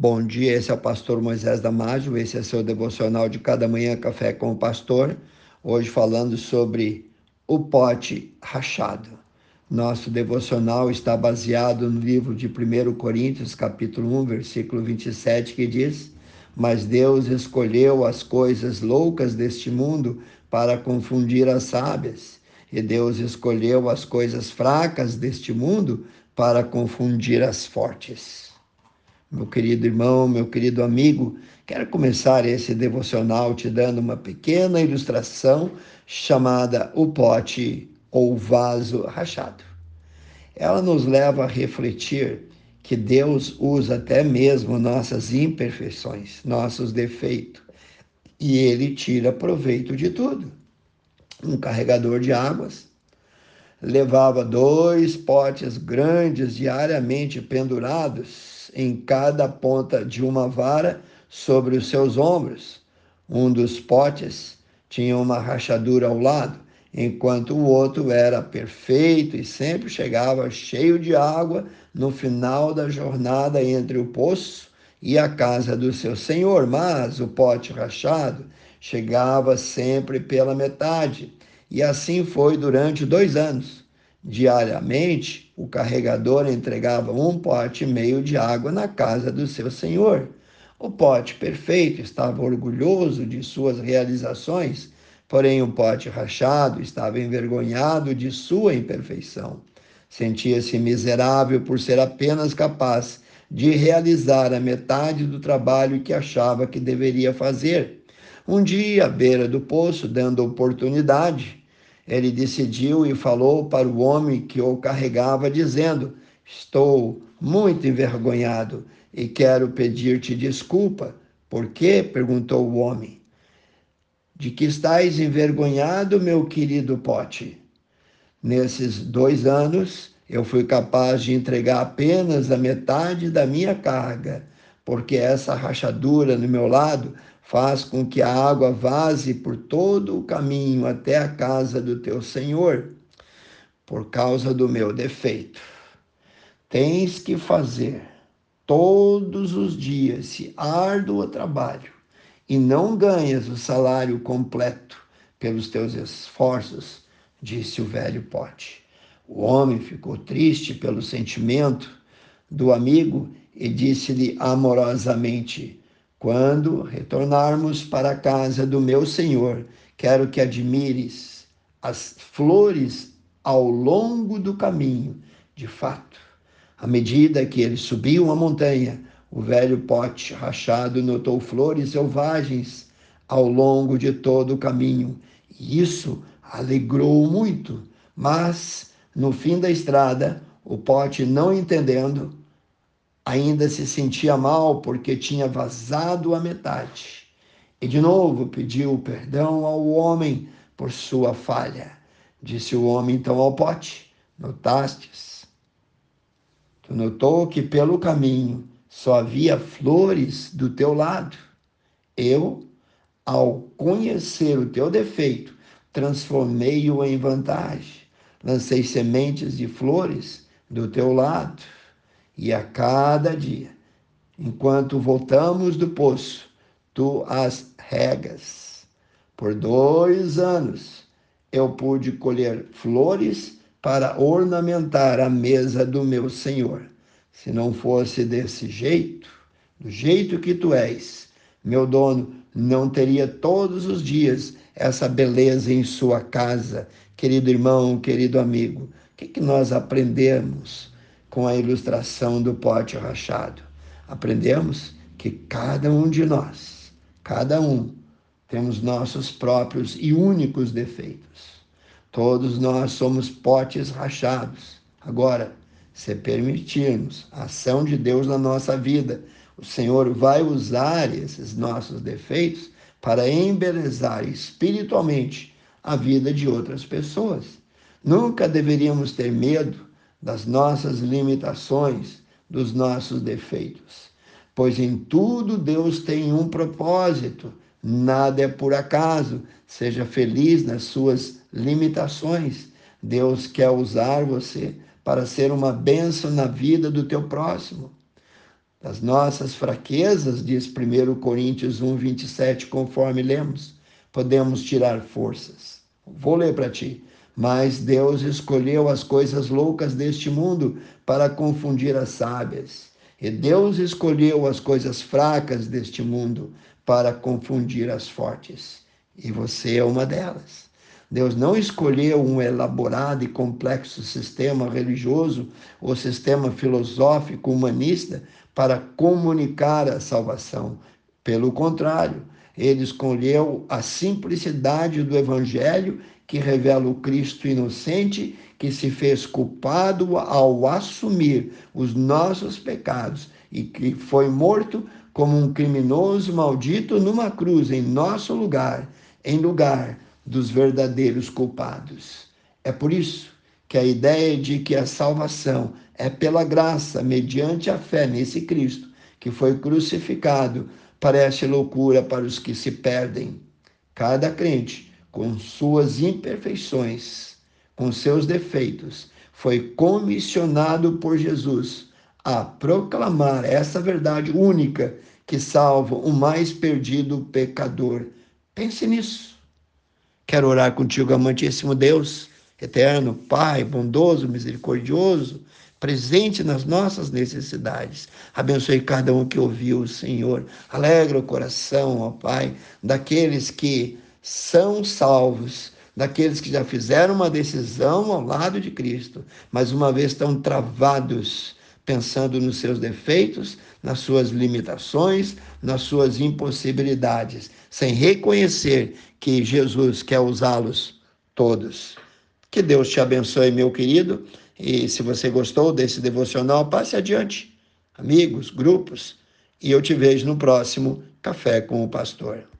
Bom dia, esse é o pastor Moisés Damásio, esse é seu devocional de cada manhã Café com o Pastor. Hoje falando sobre o pote rachado. Nosso devocional está baseado no livro de 1 Coríntios, capítulo 1, versículo 27, que diz: Mas Deus escolheu as coisas loucas deste mundo para confundir as sábias, e Deus escolheu as coisas fracas deste mundo para confundir as fortes. Meu querido irmão, meu querido amigo, quero começar esse devocional te dando uma pequena ilustração chamada o pote ou vaso rachado. Ela nos leva a refletir que Deus usa até mesmo nossas imperfeições, nossos defeitos, e ele tira proveito de tudo. Um carregador de águas levava dois potes grandes diariamente pendurados em cada ponta de uma vara sobre os seus ombros. Um dos potes tinha uma rachadura ao lado, enquanto o outro era perfeito e sempre chegava cheio de água no final da jornada entre o poço e a casa do seu senhor. Mas o pote rachado chegava sempre pela metade, e assim foi durante dois anos. Diariamente, o carregador entregava um pote e meio de água na casa do seu senhor. O pote perfeito estava orgulhoso de suas realizações, porém o pote rachado estava envergonhado de sua imperfeição. Sentia-se miserável por ser apenas capaz de realizar a metade do trabalho que achava que deveria fazer. Um dia, à beira do poço, dando oportunidade, ele decidiu e falou para o homem que o carregava, dizendo: Estou muito envergonhado e quero pedir-te desculpa. Por quê? perguntou o homem. De que estás envergonhado, meu querido pote? Nesses dois anos, eu fui capaz de entregar apenas a metade da minha carga, porque essa rachadura no meu lado faz com que a água vaze por todo o caminho até a casa do teu Senhor, por causa do meu defeito. Tens que fazer todos os dias esse árduo trabalho e não ganhas o salário completo pelos teus esforços, disse o velho pote. O homem ficou triste pelo sentimento do amigo e disse-lhe amorosamente: quando retornarmos para a casa do meu Senhor, quero que admires as flores ao longo do caminho. De fato, à medida que ele subiu a montanha, o velho pote rachado notou flores selvagens ao longo de todo o caminho. E isso alegrou muito. Mas, no fim da estrada, o pote, não entendendo, ainda se sentia mal porque tinha vazado a metade. E de novo pediu perdão ao homem por sua falha. Disse o homem então ao pote: Notastes? Tu notou que pelo caminho só havia flores do teu lado. Eu, ao conhecer o teu defeito, transformei-o em vantagem. Lancei sementes de flores do teu lado e a cada dia, enquanto voltamos do poço, tu as regas. Por dois anos eu pude colher flores para ornamentar a mesa do meu Senhor. Se não fosse desse jeito, do jeito que tu és, meu dono não teria todos os dias essa beleza em sua casa. Querido irmão, querido amigo, o que, que nós aprendemos com a ilustração do pote rachado. Aprendemos que cada um de nós, cada um, temos nossos próprios e únicos defeitos. Todos nós somos potes rachados. Agora, se permitirmos a ação de Deus na nossa vida, o Senhor vai usar esses nossos defeitos para embelezar espiritualmente a vida de outras pessoas. Nunca deveríamos ter medo das nossas limitações, dos nossos defeitos. Pois em tudo Deus tem um propósito, nada é por acaso. Seja feliz nas suas limitações. Deus quer usar você para ser uma bênção na vida do teu próximo. Das nossas fraquezas, diz 1 Coríntios 1, 27, conforme lemos, podemos tirar forças. Vou ler para ti. Mas Deus escolheu as coisas loucas deste mundo para confundir as sábias. E Deus escolheu as coisas fracas deste mundo para confundir as fortes. E você é uma delas. Deus não escolheu um elaborado e complexo sistema religioso ou sistema filosófico humanista para comunicar a salvação. Pelo contrário, ele escolheu a simplicidade do Evangelho que revela o Cristo inocente que se fez culpado ao assumir os nossos pecados e que foi morto como um criminoso maldito numa cruz em nosso lugar, em lugar dos verdadeiros culpados. É por isso que a ideia de que a salvação é pela graça, mediante a fé nesse Cristo que foi crucificado, parece loucura para os que se perdem. Cada crente, com suas imperfeições, com seus defeitos, foi comissionado por Jesus a proclamar essa verdade única que salva o mais perdido pecador. Pense nisso. Quero orar contigo, amantíssimo Deus, eterno, Pai, bondoso, misericordioso, presente nas nossas necessidades. Abençoe cada um que ouviu, Senhor. Alegra o coração, ó Pai, daqueles que são salvos, daqueles que já fizeram uma decisão ao lado de Cristo, mas uma vez estão travados pensando nos seus defeitos, nas suas limitações, nas suas impossibilidades, sem reconhecer que Jesus quer usá-los todos. Que Deus te abençoe, meu querido. E se você gostou desse devocional, passe adiante. Amigos, grupos. E eu te vejo no próximo Café com o Pastor.